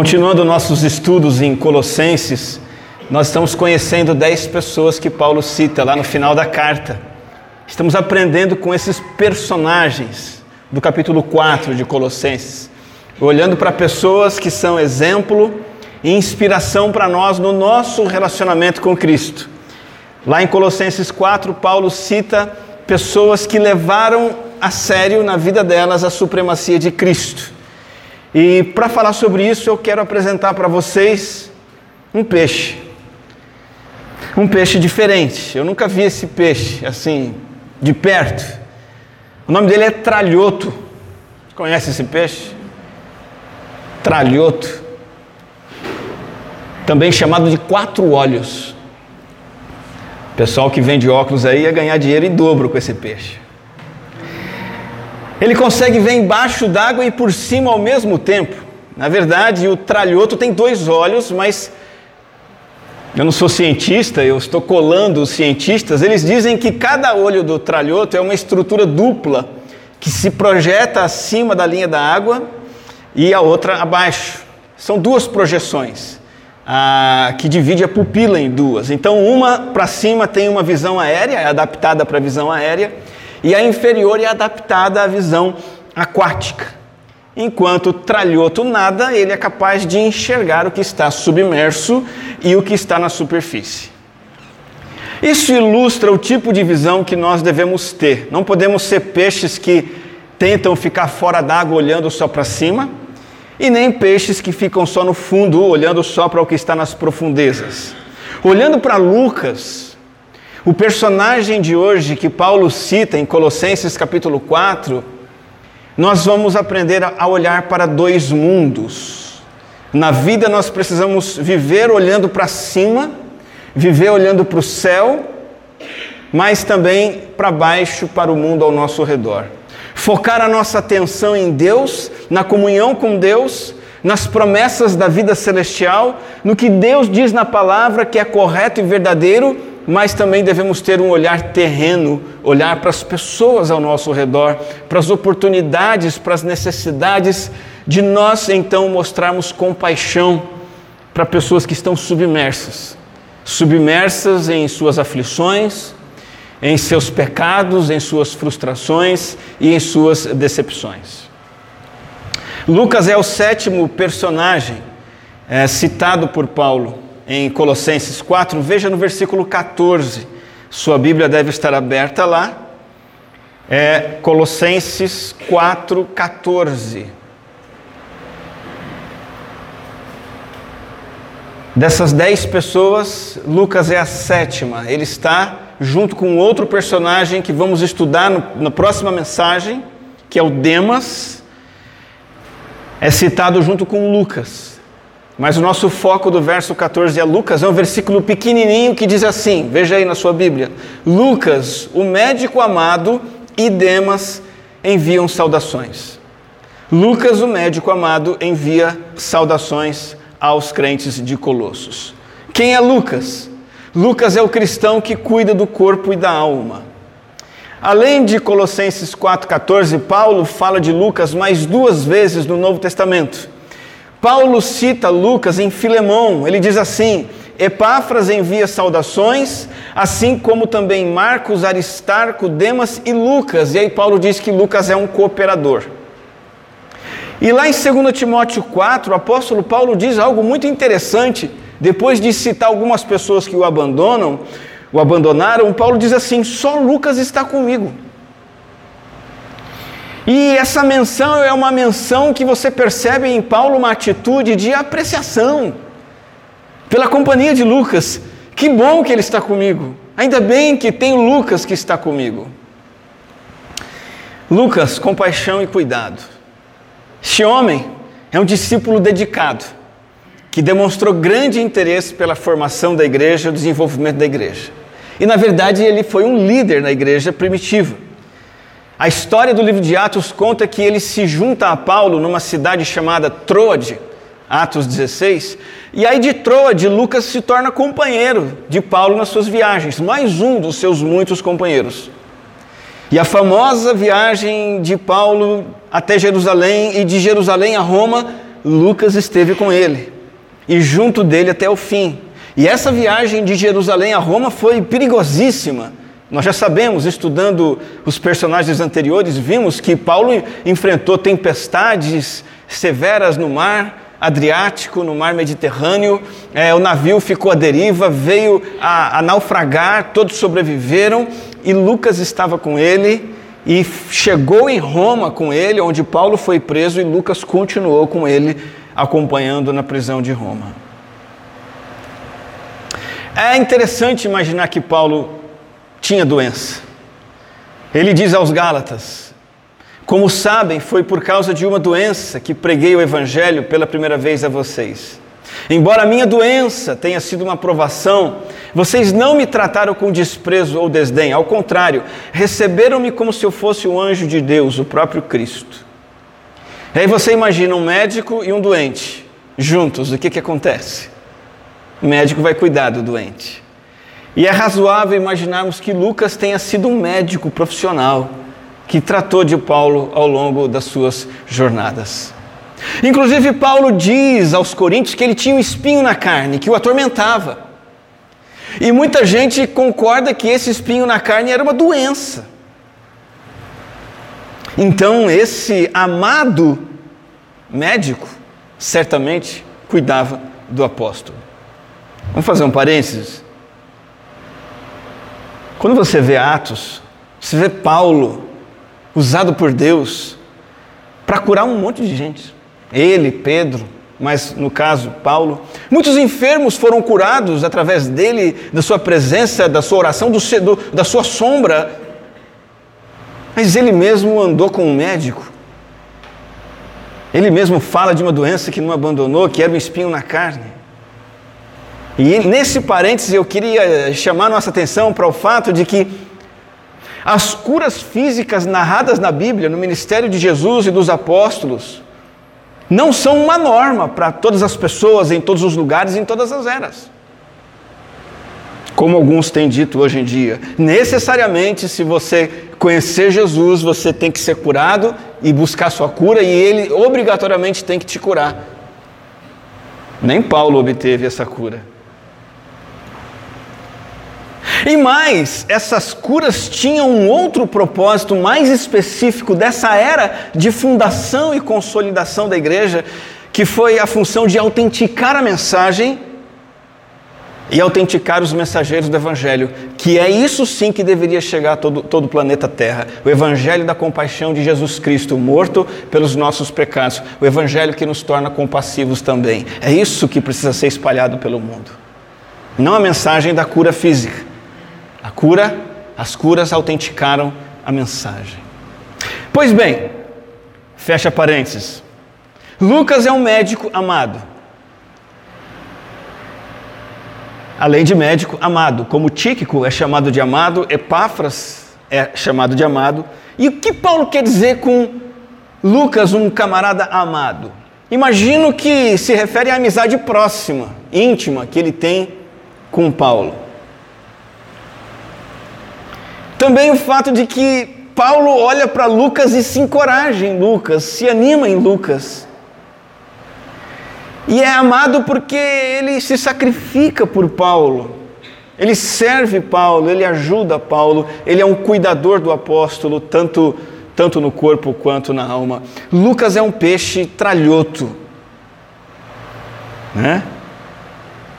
Continuando nossos estudos em Colossenses, nós estamos conhecendo dez pessoas que Paulo cita lá no final da carta. Estamos aprendendo com esses personagens do capítulo 4 de Colossenses, olhando para pessoas que são exemplo e inspiração para nós no nosso relacionamento com Cristo. Lá em Colossenses 4, Paulo cita pessoas que levaram a sério na vida delas a supremacia de Cristo. E para falar sobre isso, eu quero apresentar para vocês um peixe. Um peixe diferente. Eu nunca vi esse peixe assim, de perto. O nome dele é tralhoto. Conhece esse peixe? Tralhoto. Também chamado de quatro olhos. O pessoal que vende óculos aí ia ganhar dinheiro em dobro com esse peixe. Ele consegue ver embaixo d'água e por cima ao mesmo tempo. Na verdade, o tralhoto tem dois olhos, mas eu não sou cientista, eu estou colando os cientistas. Eles dizem que cada olho do tralhoto é uma estrutura dupla que se projeta acima da linha da água e a outra abaixo. São duas projeções ah, que divide a pupila em duas. Então, uma para cima tem uma visão aérea, é adaptada para a visão aérea, e a inferior é adaptada à visão aquática. Enquanto o tralhoto nada, ele é capaz de enxergar o que está submerso e o que está na superfície. Isso ilustra o tipo de visão que nós devemos ter. Não podemos ser peixes que tentam ficar fora d'água olhando só para cima, e nem peixes que ficam só no fundo olhando só para o que está nas profundezas. Olhando para Lucas, o personagem de hoje que Paulo cita em Colossenses capítulo 4, nós vamos aprender a olhar para dois mundos. Na vida nós precisamos viver olhando para cima, viver olhando para o céu, mas também para baixo, para o mundo ao nosso redor. Focar a nossa atenção em Deus, na comunhão com Deus, nas promessas da vida celestial, no que Deus diz na palavra que é correto e verdadeiro mas também devemos ter um olhar terreno, olhar para as pessoas ao nosso redor, para as oportunidades, para as necessidades, de nós então mostrarmos compaixão para pessoas que estão submersas submersas em suas aflições, em seus pecados, em suas frustrações e em suas decepções. Lucas é o sétimo personagem é, citado por Paulo em Colossenses 4, veja no versículo 14. Sua Bíblia deve estar aberta lá. É Colossenses 4, 14. Dessas dez pessoas, Lucas é a sétima. Ele está junto com outro personagem que vamos estudar no, na próxima mensagem, que é o Demas. É citado junto com Lucas. Mas o nosso foco do verso 14 é Lucas, é um versículo pequenininho que diz assim: veja aí na sua Bíblia. Lucas, o médico amado, e Demas enviam saudações. Lucas, o médico amado, envia saudações aos crentes de Colossos. Quem é Lucas? Lucas é o cristão que cuida do corpo e da alma. Além de Colossenses 4,14, Paulo fala de Lucas mais duas vezes no Novo Testamento. Paulo cita Lucas em Filemão, ele diz assim: Epáfras envia saudações, assim como também Marcos, Aristarco, Demas e Lucas. E aí Paulo diz que Lucas é um cooperador. E lá em 2 Timóteo 4, o apóstolo Paulo diz algo muito interessante. Depois de citar algumas pessoas que o abandonam, o abandonaram, Paulo diz assim: só Lucas está comigo. E essa menção é uma menção que você percebe em Paulo uma atitude de apreciação pela companhia de Lucas. Que bom que ele está comigo. Ainda bem que tem Lucas que está comigo. Lucas, compaixão e cuidado. Este homem é um discípulo dedicado, que demonstrou grande interesse pela formação da igreja o desenvolvimento da igreja. E na verdade ele foi um líder na igreja primitiva. A história do livro de Atos conta que ele se junta a Paulo numa cidade chamada Troade, Atos 16, e aí de Troade, Lucas se torna companheiro de Paulo nas suas viagens, mais um dos seus muitos companheiros. E a famosa viagem de Paulo até Jerusalém e de Jerusalém a Roma Lucas esteve com ele e junto dele até o fim. E essa viagem de Jerusalém a Roma foi perigosíssima. Nós já sabemos, estudando os personagens anteriores, vimos que Paulo enfrentou tempestades severas no mar Adriático, no mar Mediterrâneo, é, o navio ficou à deriva, veio a, a naufragar, todos sobreviveram e Lucas estava com ele e chegou em Roma com ele, onde Paulo foi preso e Lucas continuou com ele, acompanhando na prisão de Roma. É interessante imaginar que Paulo tinha doença. Ele diz aos Gálatas: Como sabem, foi por causa de uma doença que preguei o Evangelho pela primeira vez a vocês. Embora a minha doença tenha sido uma provação, vocês não me trataram com desprezo ou desdém, ao contrário, receberam-me como se eu fosse um anjo de Deus, o próprio Cristo. E aí você imagina um médico e um doente juntos, o que, que acontece? O médico vai cuidar do doente. E é razoável imaginarmos que Lucas tenha sido um médico profissional que tratou de Paulo ao longo das suas jornadas. Inclusive, Paulo diz aos Coríntios que ele tinha um espinho na carne, que o atormentava. E muita gente concorda que esse espinho na carne era uma doença. Então, esse amado médico certamente cuidava do apóstolo. Vamos fazer um parênteses? Quando você vê Atos, você vê Paulo usado por Deus para curar um monte de gente. Ele, Pedro, mas no caso Paulo. Muitos enfermos foram curados através dele, da sua presença, da sua oração, do, do, da sua sombra. Mas ele mesmo andou com um médico. Ele mesmo fala de uma doença que não abandonou, que era um espinho na carne. E nesse parêntese eu queria chamar nossa atenção para o fato de que as curas físicas narradas na Bíblia, no ministério de Jesus e dos apóstolos, não são uma norma para todas as pessoas, em todos os lugares, em todas as eras. Como alguns têm dito hoje em dia, necessariamente, se você conhecer Jesus, você tem que ser curado e buscar sua cura, e ele obrigatoriamente tem que te curar. Nem Paulo obteve essa cura. E mais, essas curas tinham um outro propósito mais específico dessa era de fundação e consolidação da igreja, que foi a função de autenticar a mensagem e autenticar os mensageiros do Evangelho, que é isso sim que deveria chegar a todo, todo o planeta Terra. O Evangelho da compaixão de Jesus Cristo, morto pelos nossos pecados. O Evangelho que nos torna compassivos também. É isso que precisa ser espalhado pelo mundo. Não a mensagem da cura física, a cura, as curas autenticaram a mensagem. Pois bem, fecha parênteses. Lucas é um médico amado. Além de médico amado, como Tíquico é chamado de amado, Epáfras é chamado de amado. E o que Paulo quer dizer com Lucas, um camarada amado? Imagino que se refere à amizade próxima, íntima que ele tem com Paulo. Também o fato de que Paulo olha para Lucas e se encoraja em Lucas, se anima em Lucas. E é amado porque ele se sacrifica por Paulo. Ele serve Paulo, ele ajuda Paulo, ele é um cuidador do apóstolo, tanto, tanto no corpo quanto na alma. Lucas é um peixe tralhoto. Né?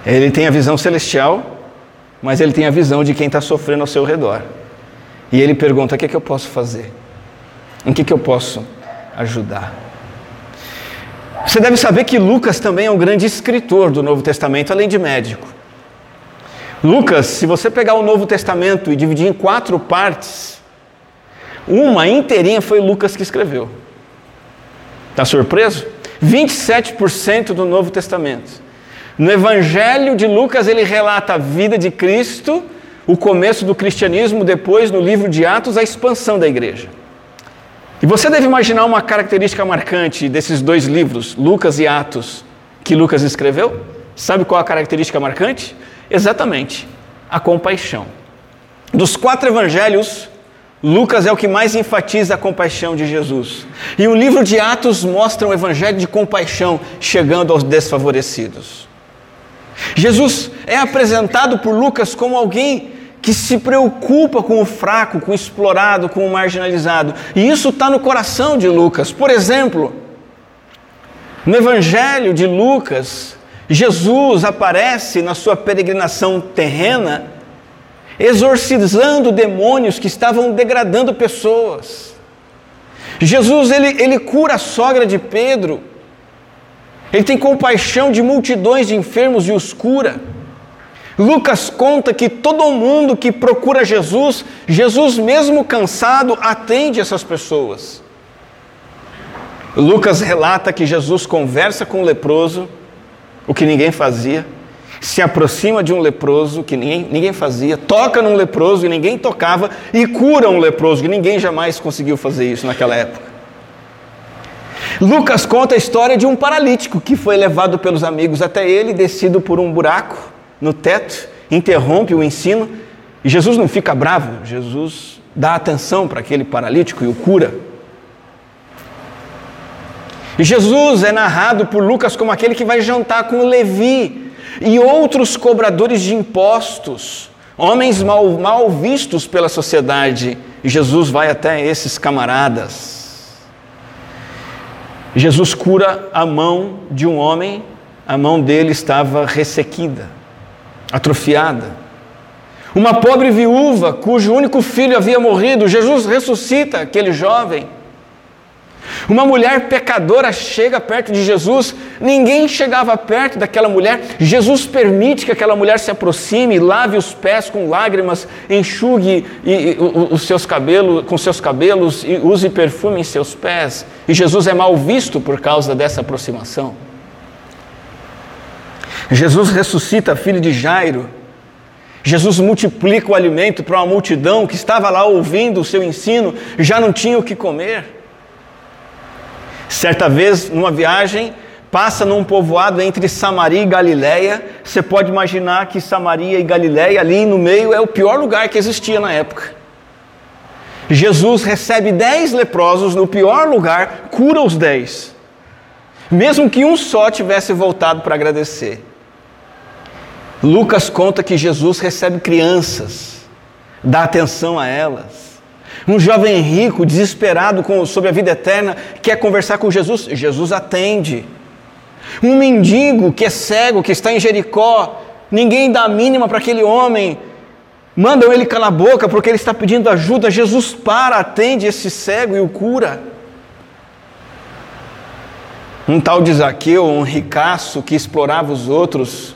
Ele tem a visão celestial, mas ele tem a visão de quem está sofrendo ao seu redor. E ele pergunta: o que, é que eu posso fazer? Em que, que eu posso ajudar? Você deve saber que Lucas também é um grande escritor do Novo Testamento, além de médico. Lucas, se você pegar o Novo Testamento e dividir em quatro partes, uma inteirinha foi Lucas que escreveu. Está surpreso? 27% do Novo Testamento. No Evangelho de Lucas, ele relata a vida de Cristo o começo do cristianismo, depois no livro de Atos, a expansão da igreja. E você deve imaginar uma característica marcante desses dois livros, Lucas e Atos, que Lucas escreveu? Sabe qual a característica marcante? Exatamente, a compaixão. Dos quatro evangelhos, Lucas é o que mais enfatiza a compaixão de Jesus. E o livro de Atos mostra um evangelho de compaixão chegando aos desfavorecidos. Jesus é apresentado por Lucas como alguém que se preocupa com o fraco, com o explorado, com o marginalizado. E isso está no coração de Lucas. Por exemplo, no Evangelho de Lucas, Jesus aparece na sua peregrinação terrena, exorcizando demônios que estavam degradando pessoas. Jesus ele, ele cura a sogra de Pedro, ele tem compaixão de multidões de enfermos e os cura. Lucas conta que todo mundo que procura Jesus, Jesus, mesmo cansado, atende essas pessoas. Lucas relata que Jesus conversa com o leproso, o que ninguém fazia, se aproxima de um leproso, que ninguém, ninguém fazia, toca num leproso que ninguém tocava e cura um leproso, que ninguém jamais conseguiu fazer isso naquela época. Lucas conta a história de um paralítico que foi levado pelos amigos até ele, descido por um buraco no teto, interrompe o ensino, e Jesus não fica bravo, Jesus dá atenção para aquele paralítico e o cura. E Jesus é narrado por Lucas como aquele que vai jantar com Levi e outros cobradores de impostos, homens mal, mal vistos pela sociedade. E Jesus vai até esses camaradas. Jesus cura a mão de um homem, a mão dele estava ressequida atrofiada. Uma pobre viúva cujo único filho havia morrido, Jesus ressuscita aquele jovem. Uma mulher pecadora chega perto de Jesus, ninguém chegava perto daquela mulher. Jesus permite que aquela mulher se aproxime, lave os pés com lágrimas, enxugue os seus cabelos com seus cabelos e use perfume em seus pés. E Jesus é mal visto por causa dessa aproximação. Jesus ressuscita a filha de Jairo. Jesus multiplica o alimento para uma multidão que estava lá ouvindo o seu ensino, já não tinha o que comer. Certa vez, numa viagem, passa num povoado entre Samaria e Galiléia. Você pode imaginar que Samaria e Galiléia, ali no meio, é o pior lugar que existia na época. Jesus recebe dez leprosos no pior lugar, cura os dez, mesmo que um só tivesse voltado para agradecer. Lucas conta que Jesus recebe crianças, dá atenção a elas. Um jovem rico, desesperado com, sobre a vida eterna, quer conversar com Jesus, Jesus atende. Um mendigo que é cego, que está em Jericó, ninguém dá a mínima para aquele homem, mandam ele calar a boca porque ele está pedindo ajuda. Jesus para, atende esse cego e o cura. Um tal de Zaqueu, um ricaço que explorava os outros,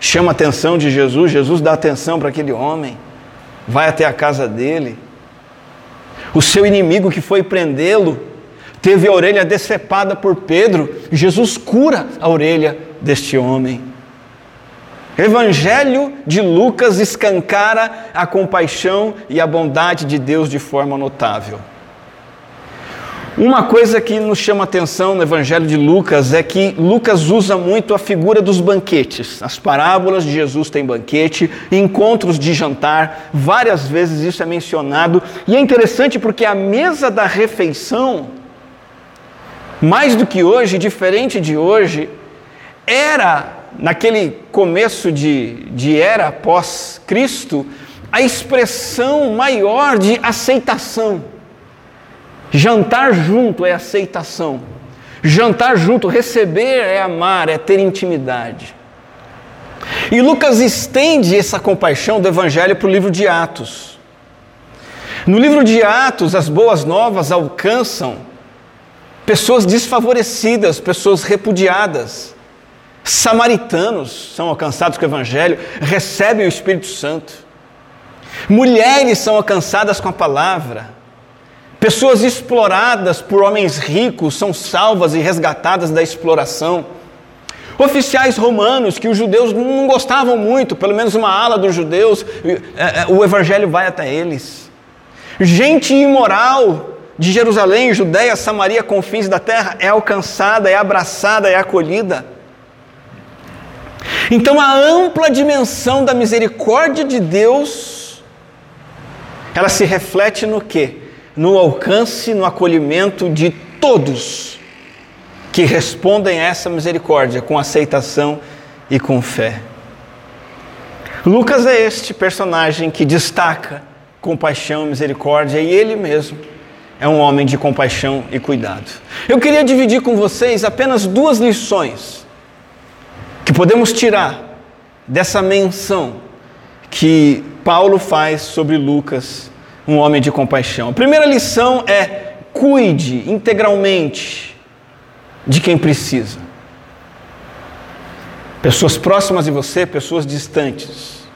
chama a atenção de Jesus, Jesus dá atenção para aquele homem, vai até a casa dele. O seu inimigo que foi prendê-lo teve a orelha decepada por Pedro, Jesus cura a orelha deste homem. Evangelho de Lucas escancara a compaixão e a bondade de Deus de forma notável. Uma coisa que nos chama atenção no Evangelho de Lucas é que Lucas usa muito a figura dos banquetes. As parábolas de Jesus têm banquete, encontros de jantar, várias vezes isso é mencionado. E é interessante porque a mesa da refeição, mais do que hoje, diferente de hoje, era, naquele começo de, de era pós-Cristo, a expressão maior de aceitação Jantar junto é aceitação. Jantar junto, receber é amar, é ter intimidade. E Lucas estende essa compaixão do Evangelho para o livro de Atos. No livro de Atos, as boas novas alcançam pessoas desfavorecidas, pessoas repudiadas. Samaritanos são alcançados com o Evangelho, recebem o Espírito Santo. Mulheres são alcançadas com a palavra. Pessoas exploradas por homens ricos são salvas e resgatadas da exploração. Oficiais romanos que os judeus não gostavam muito, pelo menos uma ala dos judeus, é, é, o evangelho vai até eles. Gente imoral de Jerusalém, Judéia, Samaria, confins da terra, é alcançada, é abraçada, é acolhida. Então a ampla dimensão da misericórdia de Deus ela se reflete no quê? No alcance, no acolhimento de todos que respondem a essa misericórdia com aceitação e com fé. Lucas é este personagem que destaca compaixão e misericórdia e ele mesmo é um homem de compaixão e cuidado. Eu queria dividir com vocês apenas duas lições que podemos tirar dessa menção que Paulo faz sobre Lucas, um homem de compaixão. A primeira lição é: cuide integralmente de quem precisa. Pessoas próximas de você, pessoas distantes.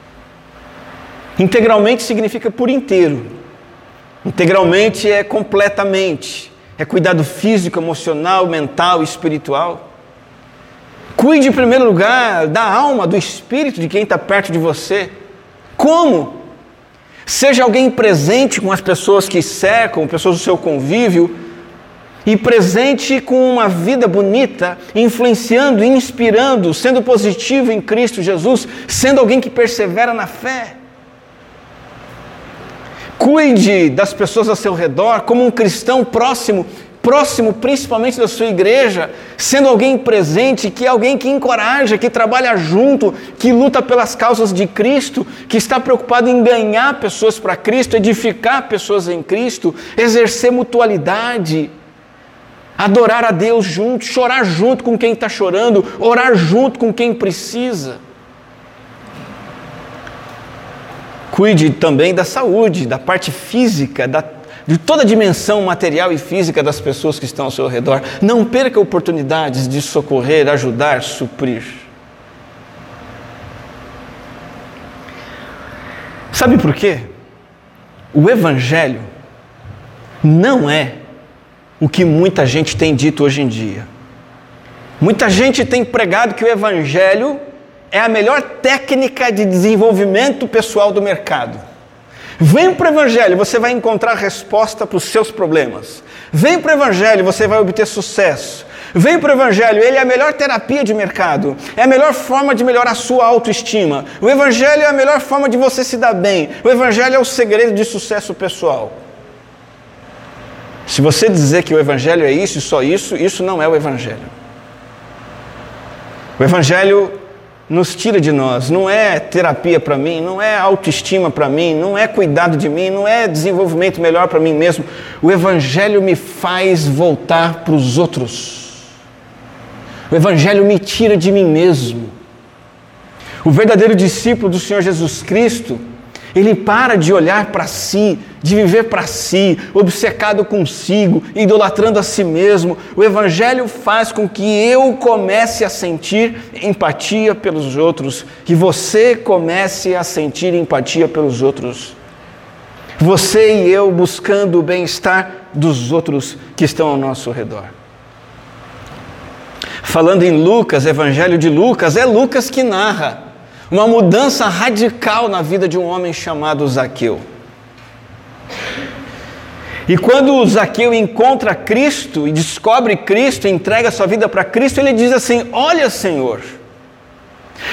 Integralmente significa por inteiro. Integralmente é completamente. É cuidado físico, emocional, mental, espiritual. Cuide em primeiro lugar da alma, do espírito de quem está perto de você. Como? Seja alguém presente com as pessoas que cercam, pessoas do seu convívio, e presente com uma vida bonita, influenciando, inspirando, sendo positivo em Cristo Jesus, sendo alguém que persevera na fé. Cuide das pessoas ao seu redor como um cristão próximo, próximo principalmente da sua igreja, sendo alguém presente, que é alguém que encoraja, que trabalha junto, que luta pelas causas de Cristo, que está preocupado em ganhar pessoas para Cristo, edificar pessoas em Cristo, exercer mutualidade adorar a Deus junto, chorar junto com quem está chorando, orar junto com quem precisa. Cuide também da saúde, da parte física, da, de toda a dimensão material e física das pessoas que estão ao seu redor. Não perca oportunidades de socorrer, ajudar, suprir. Sabe por quê? O Evangelho não é o que muita gente tem dito hoje em dia. Muita gente tem pregado que o Evangelho é a melhor técnica de desenvolvimento pessoal do mercado. Vem para o Evangelho, você vai encontrar resposta para os seus problemas. Vem para o Evangelho, você vai obter sucesso. Vem para o Evangelho, ele é a melhor terapia de mercado, é a melhor forma de melhorar a sua autoestima. O Evangelho é a melhor forma de você se dar bem. O Evangelho é o segredo de sucesso pessoal. Se você dizer que o Evangelho é isso e só isso, isso não é o Evangelho. O Evangelho nos tira de nós, não é terapia para mim, não é autoestima para mim, não é cuidado de mim, não é desenvolvimento melhor para mim mesmo. O Evangelho me faz voltar para os outros. O Evangelho me tira de mim mesmo. O verdadeiro discípulo do Senhor Jesus Cristo ele para de olhar para si, de viver para si, obcecado consigo, idolatrando a si mesmo. O Evangelho faz com que eu comece a sentir empatia pelos outros, que você comece a sentir empatia pelos outros. Você e eu buscando o bem-estar dos outros que estão ao nosso redor. Falando em Lucas, Evangelho de Lucas, é Lucas que narra uma mudança radical na vida de um homem chamado Zaqueu. E quando Zaqueu encontra Cristo e descobre Cristo, entrega sua vida para Cristo, ele diz assim: Olha, Senhor,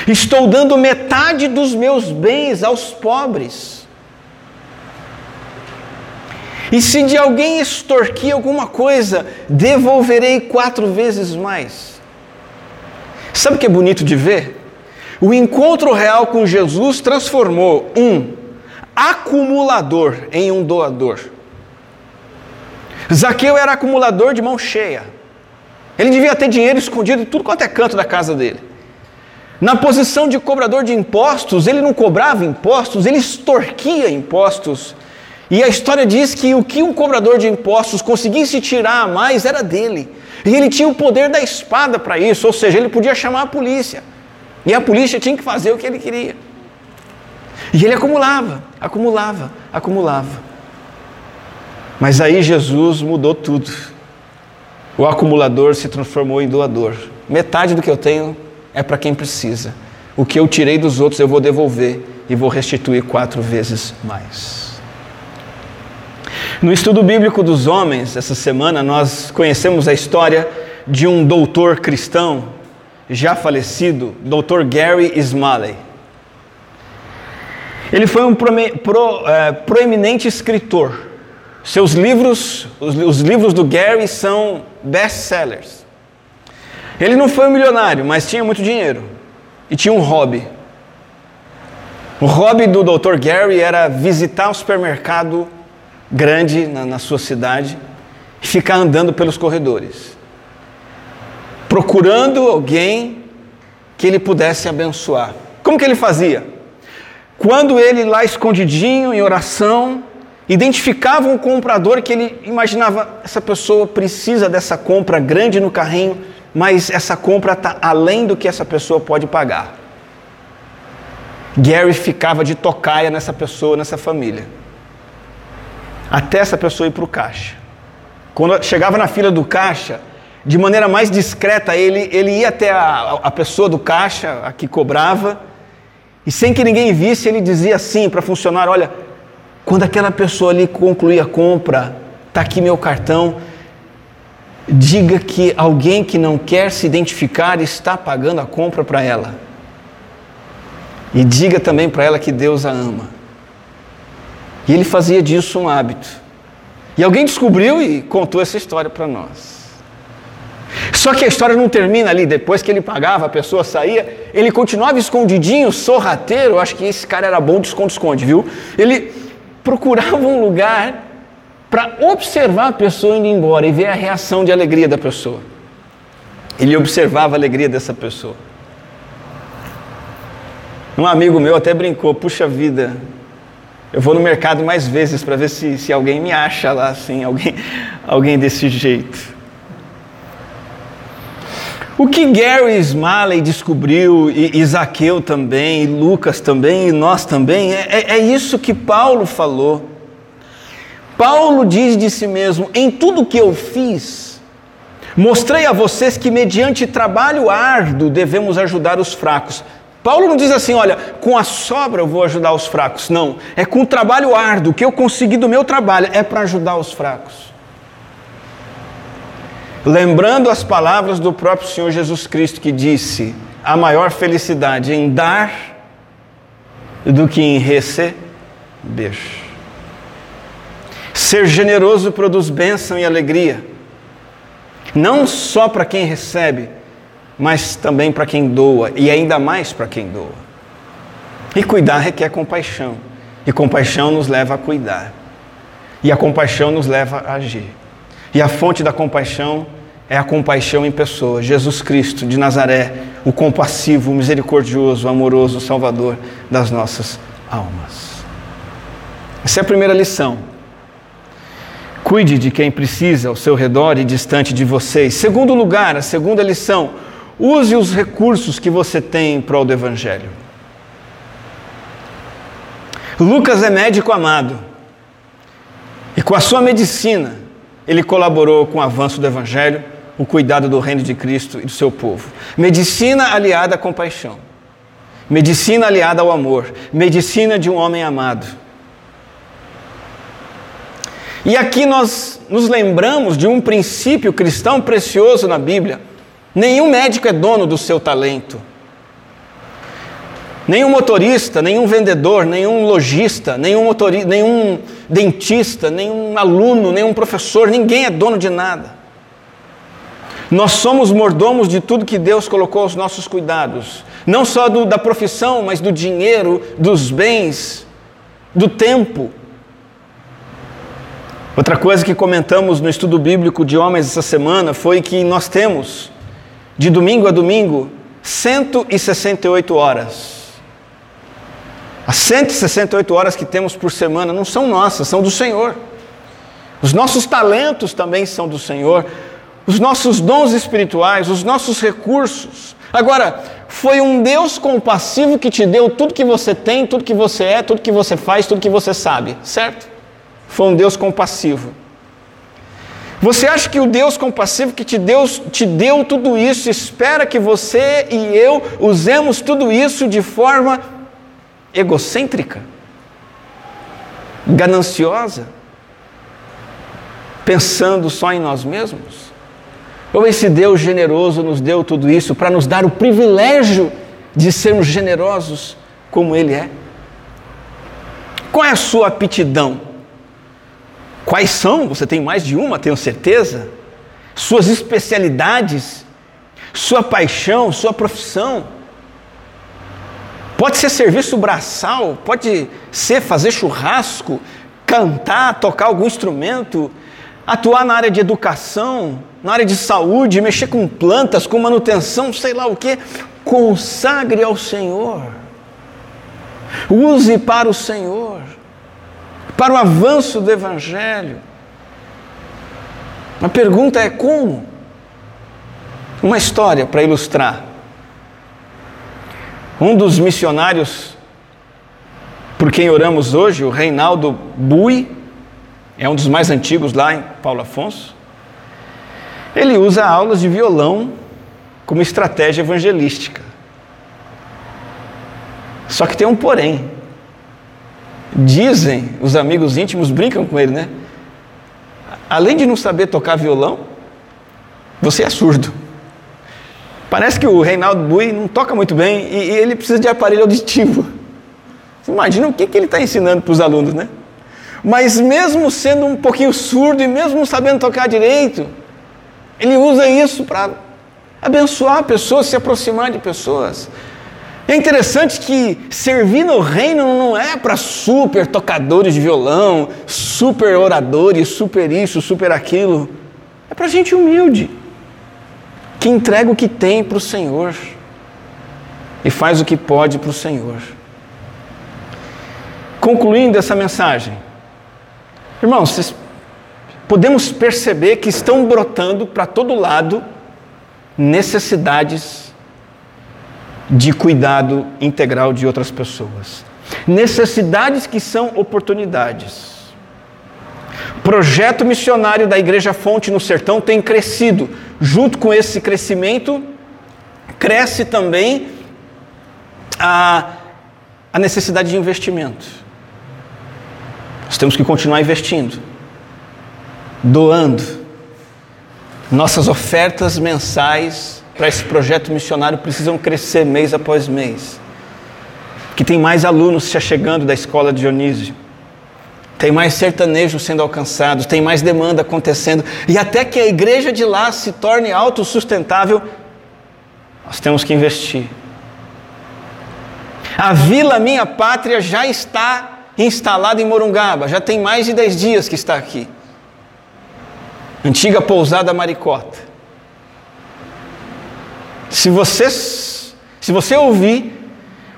estou dando metade dos meus bens aos pobres. E se de alguém extorquir alguma coisa, devolverei quatro vezes mais. Sabe o que é bonito de ver? O encontro real com Jesus transformou um acumulador em um doador. Zaqueu era acumulador de mão cheia. Ele devia ter dinheiro escondido em tudo quanto é canto da casa dele. Na posição de cobrador de impostos, ele não cobrava impostos, ele extorquia impostos. E a história diz que o que um cobrador de impostos conseguisse tirar a mais era dele. E ele tinha o poder da espada para isso, ou seja, ele podia chamar a polícia. E a polícia tinha que fazer o que ele queria. E ele acumulava, acumulava, acumulava. Mas aí Jesus mudou tudo. O acumulador se transformou em doador. Metade do que eu tenho é para quem precisa. O que eu tirei dos outros eu vou devolver e vou restituir quatro vezes mais. No estudo bíblico dos homens, essa semana, nós conhecemos a história de um doutor cristão já falecido, Dr. Gary Smalley. Ele foi um pro, pro, é, proeminente escritor. Seus livros, os, os livros do Gary são best-sellers. Ele não foi um milionário, mas tinha muito dinheiro e tinha um hobby. O hobby do Dr. Gary era visitar o supermercado grande na, na sua cidade e ficar andando pelos corredores, procurando alguém que ele pudesse abençoar. Como que ele fazia? Quando ele lá escondidinho em oração, identificava um comprador que ele imaginava essa pessoa precisa dessa compra grande no carrinho, mas essa compra está além do que essa pessoa pode pagar. Gary ficava de tocaia nessa pessoa, nessa família, até essa pessoa ir para o caixa. Quando chegava na fila do caixa, de maneira mais discreta, ele, ele ia até a, a pessoa do caixa, a que cobrava, e sem que ninguém visse, ele dizia assim para funcionar: Olha, quando aquela pessoa ali concluir a compra, está aqui meu cartão, diga que alguém que não quer se identificar está pagando a compra para ela. E diga também para ela que Deus a ama. E ele fazia disso um hábito. E alguém descobriu e contou essa história para nós. Só que a história não termina ali. Depois que ele pagava, a pessoa saía, ele continuava escondidinho, sorrateiro. Acho que esse cara era bom de esconde-esconde, viu? Ele procurava um lugar para observar a pessoa indo embora e ver a reação de alegria da pessoa. Ele observava a alegria dessa pessoa. Um amigo meu até brincou: puxa vida, eu vou no mercado mais vezes para ver se, se alguém me acha lá assim, alguém, alguém desse jeito. O que Gary Smalley descobriu, e Isaqueu também, e Lucas também, e nós também, é, é, é isso que Paulo falou. Paulo diz de si mesmo: em tudo que eu fiz, mostrei a vocês que, mediante trabalho árduo, devemos ajudar os fracos. Paulo não diz assim, olha, com a sobra eu vou ajudar os fracos. Não, é com o trabalho árduo, que eu consegui do meu trabalho, é para ajudar os fracos. Lembrando as palavras do próprio Senhor Jesus Cristo, que disse: a maior felicidade em dar do que em receber. Ser generoso produz bênção e alegria, não só para quem recebe, mas também para quem doa, e ainda mais para quem doa. E cuidar requer compaixão, e compaixão nos leva a cuidar, e a compaixão nos leva a agir. E a fonte da compaixão é a compaixão em pessoa, Jesus Cristo de Nazaré, o compassivo, misericordioso, amoroso, Salvador das nossas almas. Essa é a primeira lição. Cuide de quem precisa ao seu redor e distante de vocês. Segundo lugar, a segunda lição: use os recursos que você tem em prol do Evangelho. Lucas é médico amado, e com a sua medicina, ele colaborou com o avanço do Evangelho, o cuidado do reino de Cristo e do seu povo. Medicina aliada à compaixão, medicina aliada ao amor, medicina de um homem amado. E aqui nós nos lembramos de um princípio cristão precioso na Bíblia. Nenhum médico é dono do seu talento. Nenhum motorista, nenhum vendedor, nenhum lojista, nenhum, motorista, nenhum dentista, nenhum aluno, nenhum professor, ninguém é dono de nada. Nós somos mordomos de tudo que Deus colocou aos nossos cuidados, não só do, da profissão, mas do dinheiro, dos bens, do tempo. Outra coisa que comentamos no estudo bíblico de homens essa semana foi que nós temos, de domingo a domingo, 168 horas. As 168 horas que temos por semana não são nossas, são do Senhor. Os nossos talentos também são do Senhor, os nossos dons espirituais, os nossos recursos. Agora, foi um Deus compassivo que te deu tudo que você tem, tudo que você é, tudo que você faz, tudo que você sabe, certo? foi um Deus compassivo. Você acha que o Deus compassivo que te deu, te deu tudo isso espera que você e eu usemos tudo isso de forma egocêntrica, gananciosa, pensando só em nós mesmos? Ou esse Deus generoso nos deu tudo isso para nos dar o privilégio de sermos generosos como Ele é? Qual é a sua aptidão? Quais são? Você tem mais de uma, tenho certeza. Suas especialidades, sua paixão, sua profissão. Pode ser serviço braçal, pode ser fazer churrasco, cantar, tocar algum instrumento, atuar na área de educação, na área de saúde, mexer com plantas, com manutenção, sei lá o que. Consagre ao Senhor. Use para o Senhor, para o avanço do Evangelho. A pergunta é como? Uma história para ilustrar. Um dos missionários por quem oramos hoje, o Reinaldo Bui, é um dos mais antigos lá em Paulo Afonso. Ele usa aulas de violão como estratégia evangelística. Só que tem um porém. Dizem, os amigos íntimos brincam com ele, né? Além de não saber tocar violão, você é surdo. Parece que o Reinaldo Bui não toca muito bem e, e ele precisa de aparelho auditivo. Você imagina o que, que ele está ensinando para os alunos, né? Mas mesmo sendo um pouquinho surdo e mesmo sabendo tocar direito, ele usa isso para abençoar pessoas, se aproximar de pessoas. É interessante que servir no reino não é para super tocadores de violão, super oradores, super isso, super aquilo. É para gente humilde, que entrega o que tem para o Senhor e faz o que pode para o Senhor. Concluindo essa mensagem, irmãos, podemos perceber que estão brotando para todo lado necessidades de cuidado integral de outras pessoas. Necessidades que são oportunidades. O projeto missionário da Igreja Fonte no Sertão tem crescido. Junto com esse crescimento, cresce também a, a necessidade de investimento. Nós temos que continuar investindo, doando. Nossas ofertas mensais para esse projeto missionário precisam crescer mês após mês. Que tem mais alunos se chegando da escola Dionísio. Tem mais sertanejos sendo alcançados, tem mais demanda acontecendo. E até que a igreja de lá se torne autossustentável, nós temos que investir. A Vila Minha Pátria já está instalada em Morungaba, já tem mais de 10 dias que está aqui. Antiga pousada Maricota. Se você, se você ouvir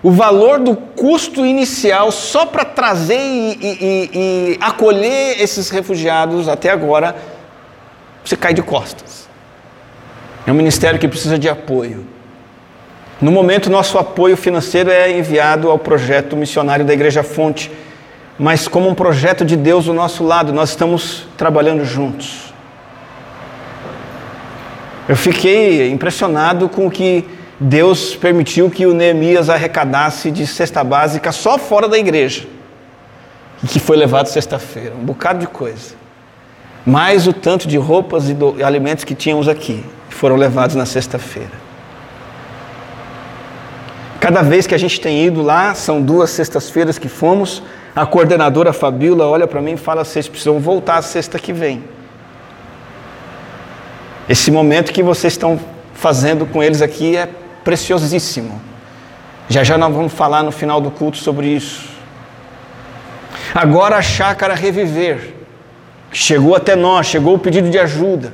o valor do custo inicial só para trazer e, e, e, acolher esses refugiados até agora, você cai de costas. É um ministério que precisa de apoio. No momento, nosso apoio financeiro é enviado ao projeto missionário da Igreja Fonte, mas como um projeto de Deus do nosso lado, nós estamos trabalhando juntos. Eu fiquei impressionado com o que Deus permitiu que o Neemias arrecadasse de cesta básica só fora da igreja. E que foi levado sexta-feira. Um bocado de coisa. Mais o tanto de roupas e alimentos que tínhamos aqui. Foram levados na sexta-feira. Cada vez que a gente tem ido lá, são duas sextas-feiras que fomos, a coordenadora Fabiola olha para mim e fala: vocês precisam voltar a sexta que vem. Esse momento que vocês estão fazendo com eles aqui é preciosíssimo. Já já nós vamos falar no final do culto sobre isso. Agora a chácara reviver. Chegou até nós, chegou o pedido de ajuda.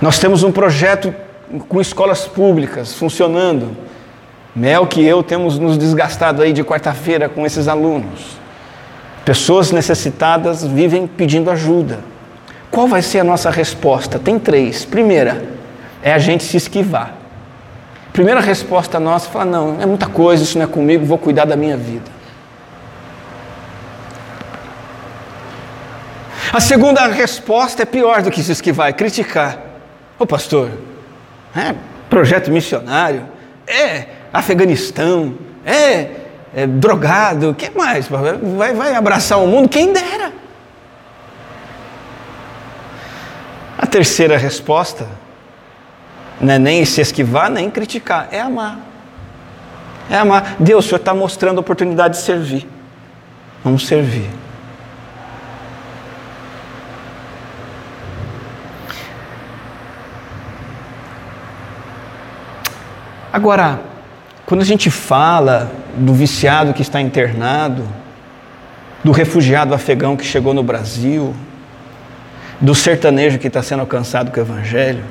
Nós temos um projeto com escolas públicas funcionando. Mel que eu temos nos desgastado aí de quarta-feira com esses alunos. Pessoas necessitadas vivem pedindo ajuda. Qual vai ser a nossa resposta? Tem três. Primeira, é a gente se esquivar. Primeira resposta nossa, fala, não, é muita coisa, isso não é comigo, vou cuidar da minha vida. A segunda resposta é pior do que se esquivar, é criticar. Ô pastor, é projeto missionário, é Afeganistão, é, é drogado, o que mais? Vai, vai abraçar o mundo? Quem dera. A terceira resposta não é nem se esquivar, nem criticar, é amar. É amar. Deus, o Senhor está mostrando a oportunidade de servir. Vamos servir. Agora, quando a gente fala do viciado que está internado, do refugiado afegão que chegou no Brasil, do sertanejo que está sendo alcançado com o Evangelho,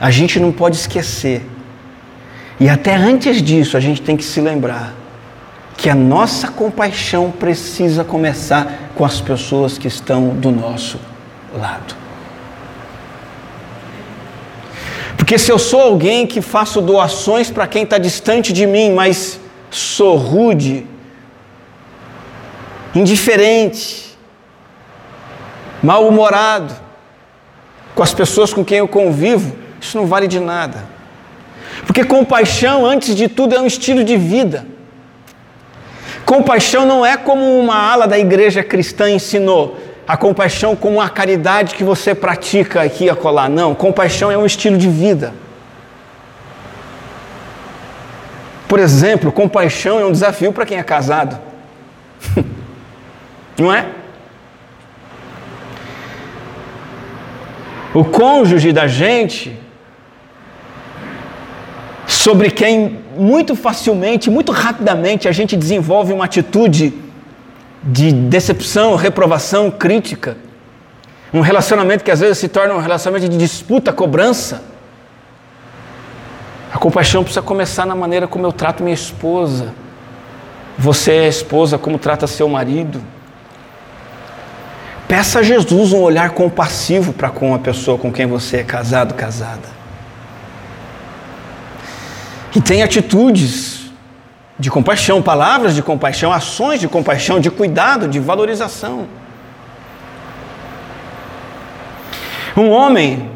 a gente não pode esquecer. E até antes disso, a gente tem que se lembrar que a nossa compaixão precisa começar com as pessoas que estão do nosso lado. Porque se eu sou alguém que faço doações para quem está distante de mim, mas sou rude, indiferente, mal-humorado com as pessoas com quem eu convivo, isso não vale de nada. Porque compaixão, antes de tudo, é um estilo de vida. Compaixão não é como uma ala da igreja cristã ensinou, a compaixão como a caridade que você pratica aqui e acolá. Não, compaixão é um estilo de vida. Por exemplo, compaixão é um desafio para quem é casado. Não é? O cônjuge da gente, sobre quem muito facilmente, muito rapidamente a gente desenvolve uma atitude de decepção, reprovação, crítica. Um relacionamento que às vezes se torna um relacionamento de disputa, cobrança. A compaixão precisa começar na maneira como eu trato minha esposa. Você é esposa, como trata seu marido. Peça a Jesus um olhar compassivo para com a pessoa com quem você é casado, casada. E tem atitudes de compaixão, palavras de compaixão, ações de compaixão, de cuidado, de valorização. Um homem,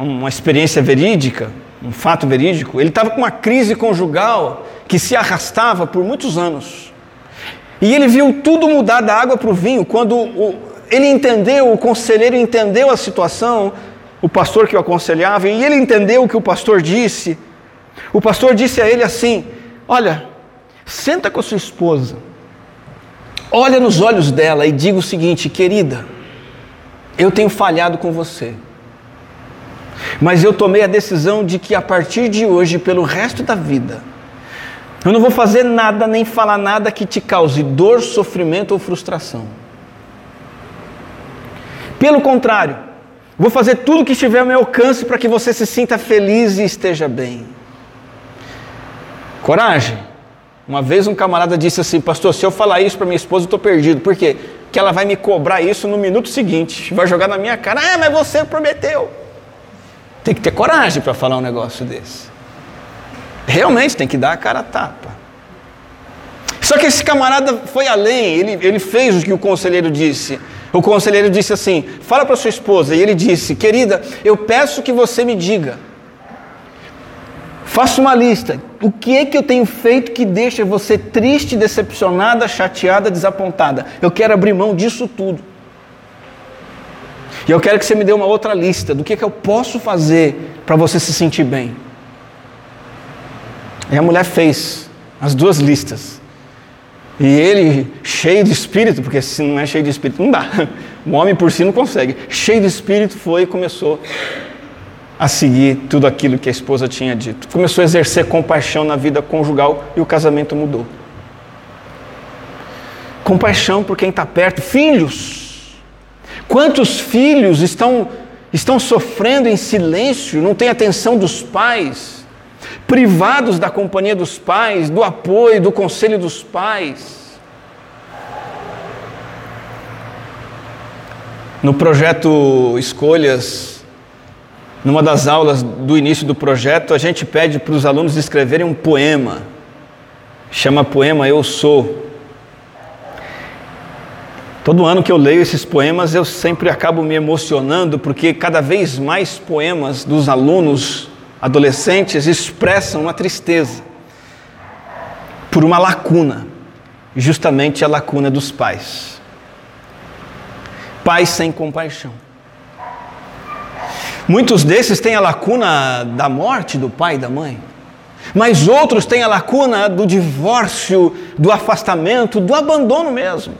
uma experiência verídica, um fato verídico, ele estava com uma crise conjugal que se arrastava por muitos anos. E ele viu tudo mudar da água para o vinho quando o, ele entendeu, o conselheiro entendeu a situação, o pastor que o aconselhava, e ele entendeu o que o pastor disse. O pastor disse a ele assim: Olha, Senta com a sua esposa, olha nos olhos dela e diga o seguinte: querida, eu tenho falhado com você, mas eu tomei a decisão de que a partir de hoje, pelo resto da vida, eu não vou fazer nada nem falar nada que te cause dor, sofrimento ou frustração. Pelo contrário, vou fazer tudo que estiver ao meu alcance para que você se sinta feliz e esteja bem. Coragem uma vez um camarada disse assim, pastor, se eu falar isso para minha esposa, eu estou perdido. Por quê? Porque ela vai me cobrar isso no minuto seguinte. Vai jogar na minha cara, ah, mas você prometeu. Tem que ter coragem para falar um negócio desse. Realmente tem que dar a cara a tapa. Só que esse camarada foi além, ele, ele fez o que o conselheiro disse. O conselheiro disse assim: fala para sua esposa. E ele disse: querida, eu peço que você me diga Faça uma lista. O que é que eu tenho feito que deixa você triste, decepcionada, chateada, desapontada? Eu quero abrir mão disso tudo. E eu quero que você me dê uma outra lista do que, é que eu posso fazer para você se sentir bem. E a mulher fez as duas listas. E ele, cheio de espírito, porque se não é cheio de espírito, não dá. O homem por si não consegue. Cheio de espírito foi e começou a seguir tudo aquilo que a esposa tinha dito. Começou a exercer compaixão na vida conjugal e o casamento mudou. Compaixão por quem está perto. Filhos. Quantos filhos estão, estão sofrendo em silêncio, não têm atenção dos pais, privados da companhia dos pais, do apoio, do conselho dos pais? No projeto Escolhas numa das aulas do início do projeto, a gente pede para os alunos escreverem um poema. Chama poema Eu Sou. Todo ano que eu leio esses poemas, eu sempre acabo me emocionando, porque cada vez mais poemas dos alunos adolescentes expressam uma tristeza por uma lacuna, justamente a lacuna dos pais. Pais sem compaixão. Muitos desses têm a lacuna da morte do pai e da mãe. Mas outros têm a lacuna do divórcio, do afastamento, do abandono mesmo.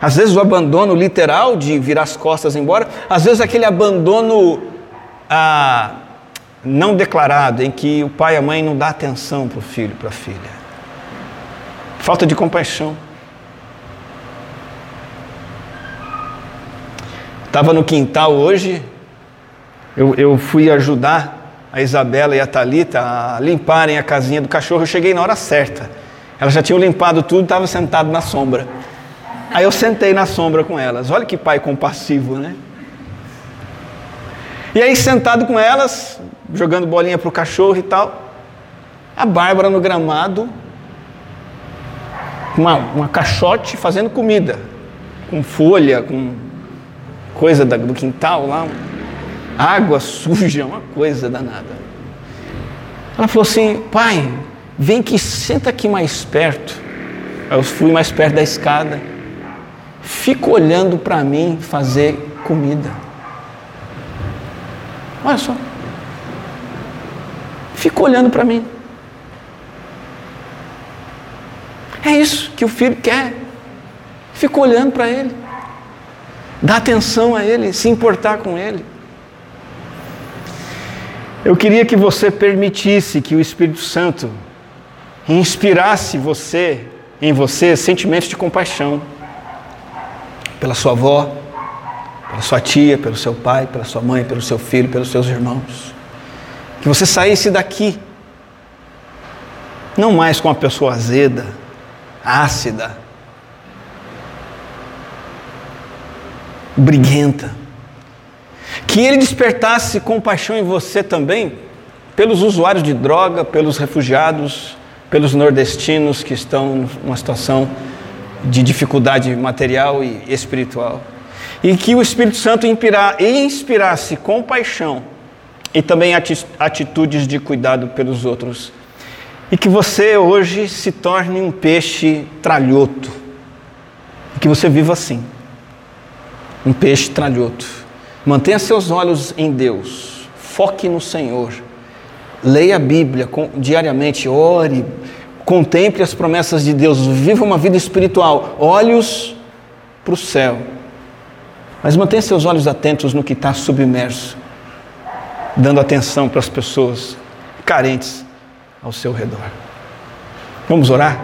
Às vezes o abandono literal de virar as costas embora, às vezes aquele abandono ah, não declarado, em que o pai e a mãe não dá atenção para o filho, para a filha. Falta de compaixão. Estava no quintal hoje, eu, eu fui ajudar a Isabela e a Talita a limparem a casinha do cachorro. Eu cheguei na hora certa. Elas já tinham limpado tudo, estava sentado na sombra. Aí eu sentei na sombra com elas. Olha que pai compassivo, né? E aí, sentado com elas, jogando bolinha para o cachorro e tal, a Bárbara no gramado, uma, uma caixote fazendo comida, com folha, com coisa do quintal lá, água suja, uma coisa danada. Ela falou assim: pai, vem que senta aqui mais perto. Eu fui mais perto da escada fica olhando para mim fazer comida. Olha só. Fica olhando para mim. É isso que o filho quer. Fica olhando para ele. Dá atenção a ele, se importar com ele. Eu queria que você permitisse que o Espírito Santo inspirasse você, em você, sentimentos de compaixão pela sua avó, pela sua tia, pelo seu pai, pela sua mãe, pelo seu filho, pelos seus irmãos. Que você saísse daqui, não mais com uma pessoa azeda, ácida, briguenta. Que ele despertasse compaixão em você também pelos usuários de droga, pelos refugiados, pelos nordestinos que estão numa situação de dificuldade material e espiritual. E que o Espírito Santo inspirasse compaixão e também atitudes de cuidado pelos outros. E que você hoje se torne um peixe tralhoto. E que você viva assim. Um peixe tralhoto. Mantenha seus olhos em Deus. Foque no Senhor. Leia a Bíblia diariamente, ore, Contemple as promessas de Deus, viva uma vida espiritual, olhos para o céu. Mas mantenha seus olhos atentos no que está submerso, dando atenção para as pessoas carentes ao seu redor. Vamos orar?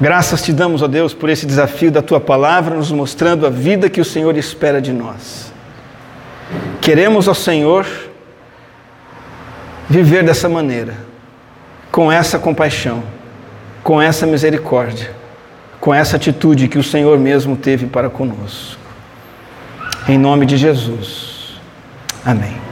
Graças te damos, ó Deus, por esse desafio da tua palavra, nos mostrando a vida que o Senhor espera de nós. Queremos, ó Senhor, viver dessa maneira com essa compaixão, com essa misericórdia, com essa atitude que o Senhor mesmo teve para conosco. Em nome de Jesus. Amém.